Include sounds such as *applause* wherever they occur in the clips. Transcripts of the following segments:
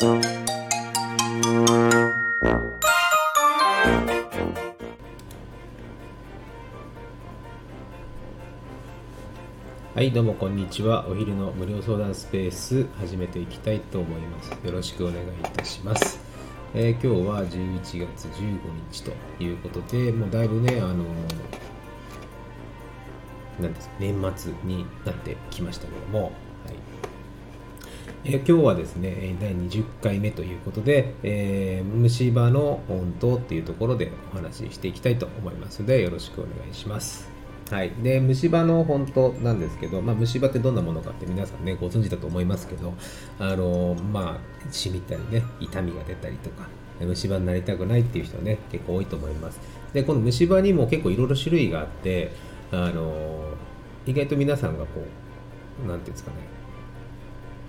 はいどうもこんにちは。お昼の無料相談スペース始めていきたいと思います。よろしくお願いいたします、えー今日は11月15日ということでもうだいぶねあのなんですか年末になってきましたけども、はい。え今日はですね第20回目ということで、えー虫歯の本当っていうところでお話ししていきたいと思いますのでよろしくお願いします。はい、で虫歯の本当なんですけど、まあ、虫歯ってどんなものかって皆さんねご存知だと思いますけどあのまあしみたりね痛みが出たりとか虫歯になりたくないっていう人はね結構多いと思います。でこの虫歯にも結構いろいろ種類があってあの意外と皆さんがこうなんていうんですかね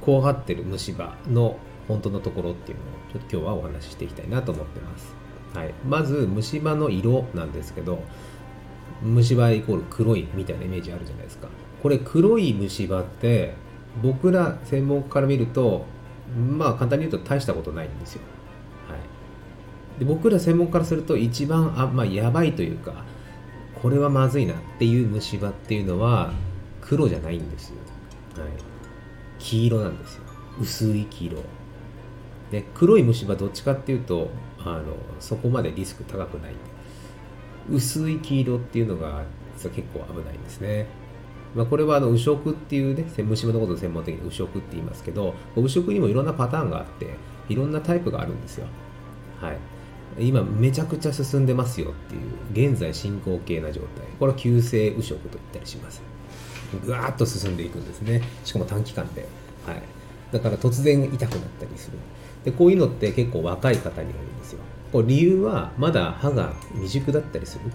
怖がってる虫歯の本当のところっていうのをちょっと今日はお話ししていきたいなと思ってます、はい、まず虫歯の色なんですけど虫歯イコール黒いみたいなイメージあるじゃないですか。これ黒い虫歯って僕ら専門家から見るとまあ簡単に言うと大したことないんですよ、はい、で僕ら専門家からすると一番あ、まあ、やばいというかこれはまずいなっていう虫歯っていうのは黒じゃないんですよ、はい、黄色なんですよ薄い黄色で黒い虫歯どっちかっていうとあのそこまでリスク高くない薄い黄色っていうのが実は結構危ないんですね。まあ、これはあの右色っていうね、虫歯のことを専門的に右色って言いますけど、右色にもいろんなパターンがあって、いろんなタイプがあるんですよ。はい。今めちゃくちゃ進んでますよっていう、現在進行形な状態。これは急性右色と言ったりします。ぐわっと進んでいくんですね。しかも短期間で。はい。だから突然痛くなったりする。で、こういうのって結構若い方に多いんですよ。こう理由はまだ歯が未熟だったりする。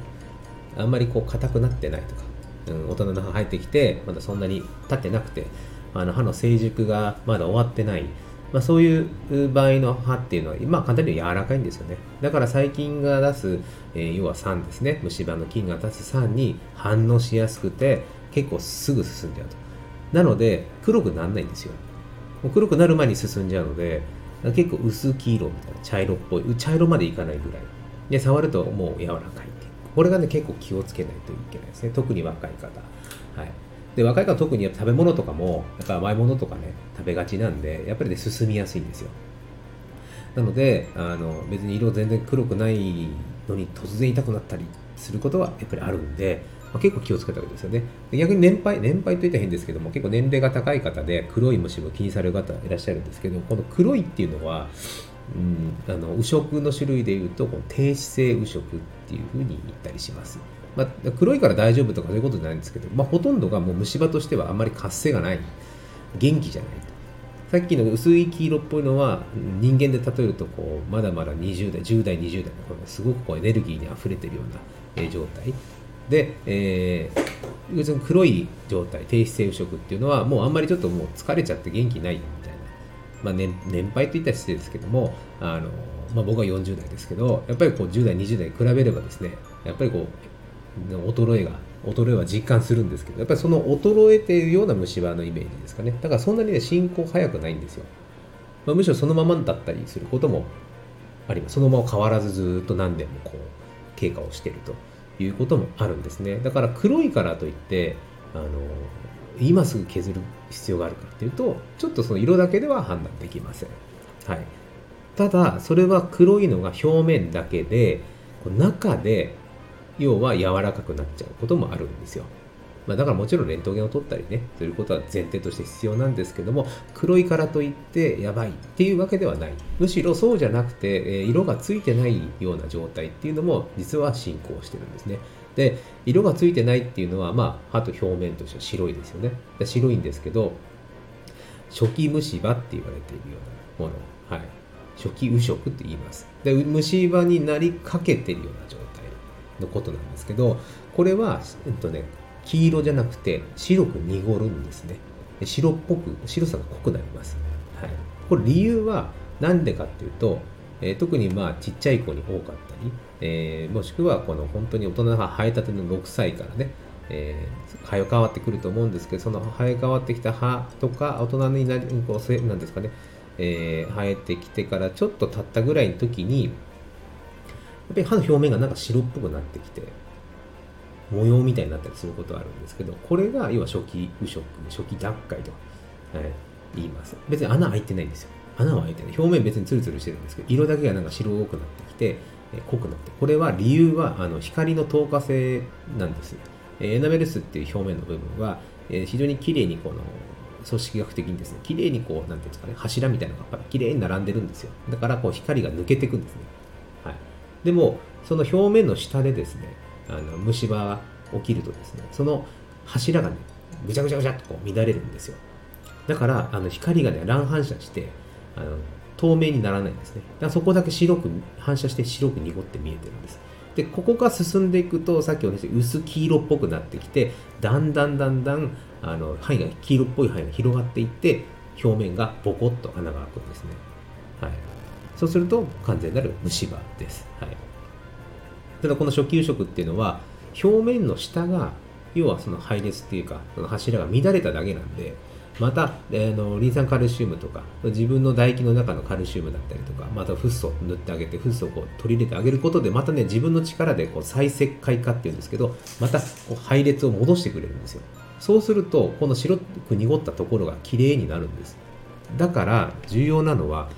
あんまりこう硬くなってないとか、うん、大人の歯入ってきて、まだそんなに経ってなくて、あの歯の成熟がまだ終わってない。まあ、そういう場合の歯っていうのは、まあ、簡単に言うと柔らかいんですよね。だから細菌が出す、えー要は酸ですね。虫歯の菌が出す酸に反応しやすくて、結構すぐ進んじゃうと。なので、黒くならないんですよ。もう黒くなる前に進んじゃうので、結構薄黄色みたいな茶色っぽい茶色までいかないぐらい。で触るともう柔らかいこれがね結構気をつけないといけないですね。特に若い方。はい。で若い方特に食べ物とかもやっぱ甘いものとかね食べがちなんでやっぱりね進みやすいんですよ。なのであの別に色全然黒くないのに突然痛くなったりすることはやっぱりあるんで、まあ、結構気をつけたわけですよね。逆に年配年配といったら変ですけども結構年齢が高い方で黒い虫歯を気にされる方いらっしゃるんですけどこの黒いっていうのはうん、あの右色の種類でいうとこの低脂性右色っていうふうに言ったりします、まあ、黒いから大丈夫とかそういうことじゃないんですけど、まあ、ほとんどがもう虫歯としてはあんまり活性がない。元気じゃない。さっきの薄い黄色っぽいのは人間で例えるとこうまだまだ20代10代20代のこすごくこうエネルギーにあふれてるような、状態。で、えー、要するに黒い状態低脂性右色っていうのはもうあんまりちょっともう疲れちゃって元気ないみたいな。まあ、年年配といったら失礼ですけどもあの、まあ、僕は40代ですけどやっぱりこう10代20代に比べればですねやっぱりこう衰えが衰えは実感するんですけどやっぱりその衰えているような虫歯のイメージですかねだからそんなにね進行早くないんですよ、まあ、むしろそのままだったりすることもありますそのまま変わらずずっと何年もこう経過をしてるということもあるんですねだから黒いからといってあの今すぐ削る必要があるかっていうとちょっとその色だけでは判断できません、はい、ただそれは黒いのが表面だけで中で要は柔らかくなっちゃうこともあるんですよ、まあ、だからもちろんレントゲンを取ったりねすることは前提として必要なんですけども黒いからといってやばいっていうわけではない。むしろそうじゃなくてえー色がついてないような状態っていうのも実は進行してるんですね。で色がついてないっていうのは、まあ、歯と表面としては白いですよね。白いんですけど初期虫歯って言われているようなもの、はい、初期右色って言います。で虫歯になりかけてるような状態。のことなんですけどこれは、えっとね、黄色じゃなくて白く濁るんですね。白っぽく白さが濃くなります、はい、これ理由は何でかっていうとえー特にまあちっちゃい子に多かったり、えーもしくはこの本当に大人の歯生えたての6歳からね、えー生え変わってくると思うんですけどその生え変わってきた歯とか大人になりこうなんですかね、えー、生えてきてからちょっと経ったぐらいの時にっぱり歯の表面がなんか白っぽくなってきて模様みたいになったりすることはあるんですけどこれが要は初期腐食初期脱灰と、はい、言います。別に穴開いてないんですよ。穴は開いてない。表面別にツルツルしてるんですけど色だけがなんか白くなってきて、え濃くなってこれは理由はあの光の透過性なんですエナメルスっていう表面の部分は、え非常に綺麗にこの組織学的にですね綺麗にこうなんていうんですかね柱みたいなのが綺麗に並んでるんですよ。だからこう光が抜けていくんですね、でもその表面の下でですねあの虫歯が起きるとですねその柱がねぐちゃぐちゃぐちゃっとこう乱れるんですよ。だからあの光がね乱反射してあの透明にならないんですね。だからそこだけ白く反射して白く濁って見えてるんです。でここが進んでいくとさっきお話した薄黄色っぽくなってきてだんだんだんだんあの範囲が黄色っぽい範囲が広がっていって表面がボコッと穴が開くんですね、はい、そうすると完全なる虫歯です、はい、ただこの初期食っていうのは表面の下が要はその配列っていうかその柱が乱れただけなんでまた、えー、のリン酸カルシウムとか自分の唾液の中のカルシウムだったりとかまたフッ素塗ってあげてフッ素をこう取り入れてあげることでまたね自分の力でこう再石灰化っていうんですけどまたこう配列を戻してくれるんですよ。そうするとこの白く濁ったところがきれいになるんです。だから重要なのは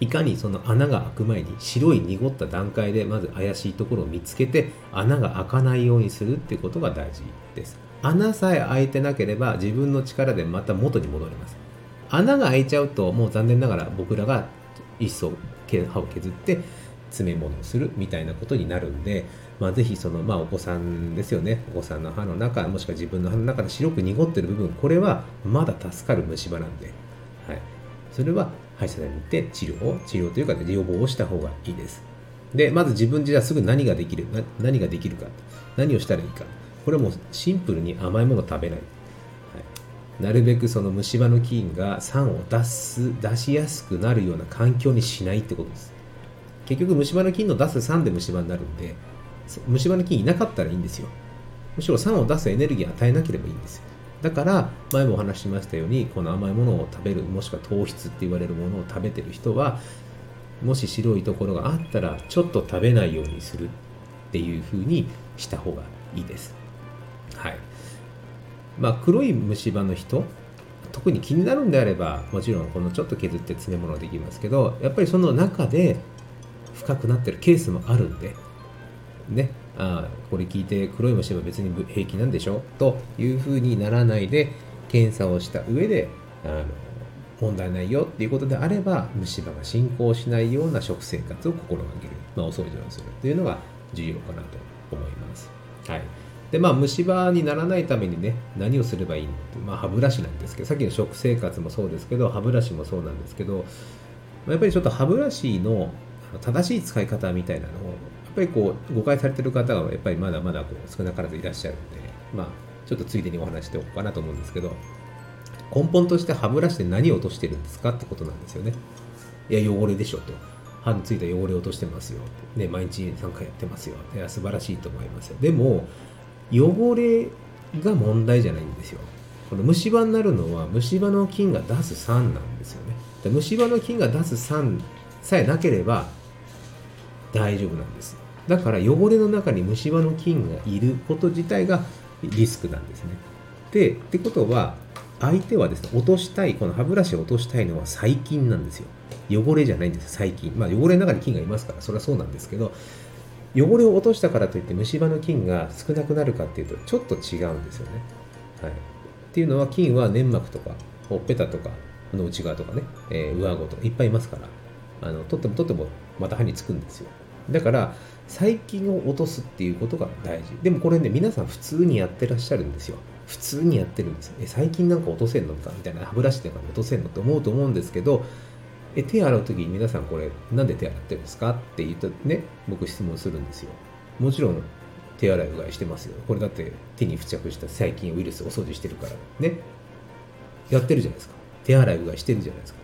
いかにその穴が開く前に白い濁った段階でまず怪しいところを見つけて穴が開かないようにするっていうことが大事です。穴さえ開いてなければ自分の力でまた元に戻ります。穴が開いちゃうともう残念ながら僕らが一層歯を削って詰め物をするみたいなことになるんで、まあ、ぜひその、まあ、お子さんですよね。お子さんの歯の中もしくは自分の歯の中で白く濁ってる部分これはまだ助かる虫歯なんで、はい、それは歯医者さんに行って治療を治療というか、ね、予防をした方がいいです。でまず自分じゃすぐ何ができる何ができるか何をしたらいいか。これはもうシンプルに甘いものを食べない、はい、なるべくその虫歯の菌が酸を出す出しやすくなるような環境にしないってことです。結局虫歯の菌の出す酸で虫歯になるんで虫歯の菌いなかったらいいんですよ。むしろ酸を出すエネルギーを与えなければいいんですよ。だから前もお話ししましたようにこの甘いものを食べるもしくは糖質って言われるものを食べてる人はもし白いところがあったらちょっと食べないようにするっていうふうにした方がいいです。はい。まあ黒い虫歯の人特に気になるんであればもちろんこのちょっと削って詰め物できますけどやっぱりその中で深くなってるケースもあるんでね。あこれ聞いて黒い虫歯別に平気なんでしょ？というふうにならないで検査をした上であの問題ないよっていうことであれば虫歯が進行しないような食生活を心がける、まあ、お掃除をするというのが重要かなと思います。はい。でまあ、虫歯にならないためにね何をすればいいのって、まあ、歯ブラシなんですけどさっきの食生活もそうですけど歯ブラシもそうなんですけどやっぱりちょっと歯ブラシの正しい使い方みたいなのをっぱりこう誤解されてる方がやっぱりまだまだこう少なからずいらっしゃるんでまあちょっとついでにお話しておこうかなと思うんですけど根本として歯ブラシで何を落としてるんですかってことなんですよね。いや汚れでしょと。歯についた汚れを落としてますよ、ね、毎日3回やってますよいや素晴らしいと思いますよ。でも汚れが問題じゃないんですよ。この虫歯になるのは虫歯の菌が出す酸なんですよね。で虫歯の菌が出す酸さえなければ大丈夫なんです。だから汚れの中に虫歯の菌がいること自体がリスクなんですね。でってことは相手はですね落としたいこの歯ブラシを落としたいのは細菌なんですよ。汚れじゃないんです細菌。まあ汚れの中に菌がいますからそれはそうなんですけど汚れを落としたからといって虫歯の菌が少なくなるかっていうとちょっと違うんですよね。はい、っていうのは菌は粘膜とかほっぺたとかの内側とかね、えー、上顎とかいっぱいいますからあの取っても取ってもまた歯につくんですよ。だから細菌を落とすっていうことが大事。でもこれね皆さん普通にやってらっしゃるんですよ。普通にやってるんです。え細菌なんか落とせんのかみたいな歯ブラシでか落とせんのって思うと思うんですけどえ手洗う時に皆さんこれなんで手洗ってるんですか？って言うとね僕質問するんですよもちろん手洗いうがいしてますよこれだって手に付着した細菌ウイルスをお掃除してるからねやってるじゃないですか手洗いうがいしてるじゃないですか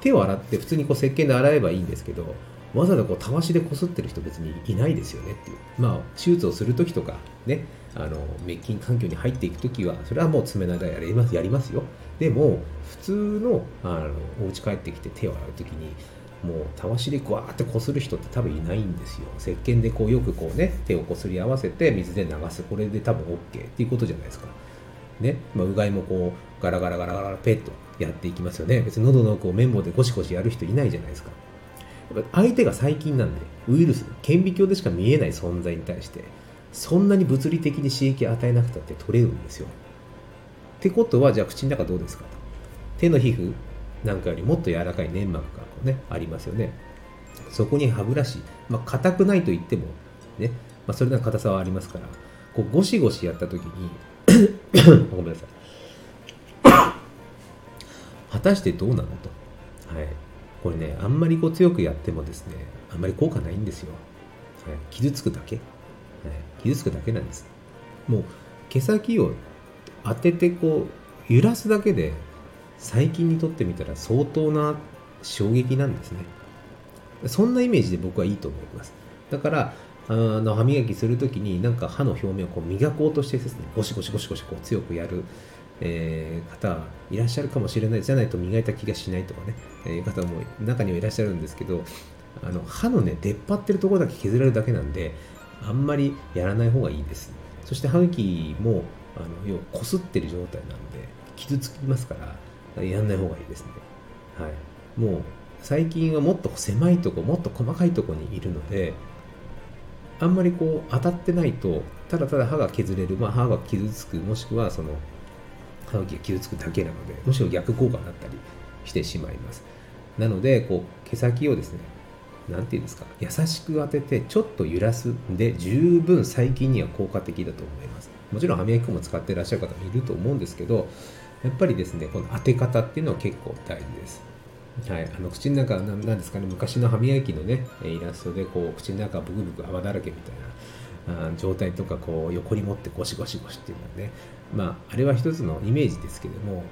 手を洗って普通にこう石鹸で洗えばいいんですけどわざわざこうたわしでこすってる人別にいないですよねっていう。まあ手術をする時とかねあの滅菌環境に入っていく時はそれはもう爪長やりますやりますよ。でも普通のあのお家帰ってきて手を洗う時にもうたわしでグワーってこする人って多分いないんですよ。石鹸でこうよくこうね手をこすり合わせて水で流す。これで多分 OK っていうことじゃないですか。ね、まあ、うがいもこうガラガラガラガラペッとやっていきますよね。別に喉の奥を綿棒でゴシゴシやる人いないじゃないですか。相手が細菌なんでウイルス顕微鏡でしか見えない存在に対してそんなに物理的に刺激を与えなくたって取れるんですよ。ってことはじゃあ口の中どうですか？と手の皮膚なんかよりもっと柔らかい粘膜がこう、ね、ありますよね。そこに歯ブラシ、まあ、硬くないと言ってもね、まあ、それなり硬さはありますからこうゴシゴシやった時に *coughs* ごめんなさい。*coughs* 果たしてどうなのと、はい、これねあんまりこう強くやってもですねあんまり効果ないんですよ、傷つくだけ、傷つくだけなんです。もう毛先を当ててこう揺らすだけで細菌にとってみたら相当な衝撃なんですね。そんなイメージで僕はいいと思います。だからあの歯磨きするときになんか歯の表面をこう磨こうとしてですねゴシゴシゴシゴシこう強くやる。えー、方いらっしゃるかもしれないじゃないと磨いた気がしないとかね、えー、方も中にはいらっしゃるんですけどあの歯のね出っ張ってるところだけ削られるだけなんであんまりやらない方がいいです。そして歯茎もあの要はこすってる状態なんで傷つきますからやんない方がいいですね。はい。もう最近はもっと狭いとこもっと細かいとこにいるのであんまりこう当たってないとただただ歯が削れる、まあ、歯が傷つくもしくはその歯茎が傷つくだけなのでむしろ逆効果になったりしてしまいます。なのでこう毛先をですね何て言うんですか優しく当ててちょっと揺らすんで十分細菌には効果的だと思います。もちろん歯磨き粉も使ってらっしゃる方もいると思うんですけどやっぱりですねこの当て方っていうのは結構大事です。はい、あの口の中なんですかね昔の歯磨きのねイラストでこう口の中ブクブク泡だらけみたいな状態とかこう横に持ってゴシゴシゴシっていうのはねまああれは一つのイメージですけども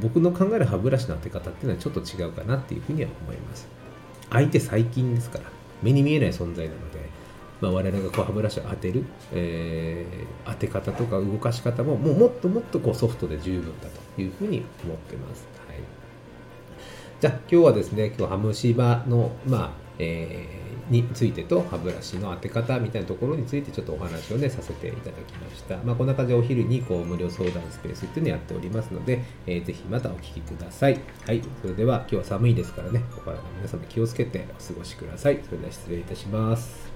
僕の考える歯ブラシの当て方っていうのはちょっと違うかなっていうふうには思います。相手細菌ですから目に見えない存在なので、まあ、我々がこう歯ブラシを当てる、えー、当て方とか動かし方ももうもっともっとこうソフトで十分だというふうに思ってます、はい、じゃあ今日はですね今日ハムシバのまあえーについてと歯ブラシの当て方みたいなところについてちょっとお話をねさせていただきました。まあ、こんな感じでお昼にこう無料相談スペースっていうのをやっておりますので、えー、ぜひまたお聞きください。はい、それでは今日は寒いですからね、お体皆様気をつけてお過ごしください。それでは失礼いたします。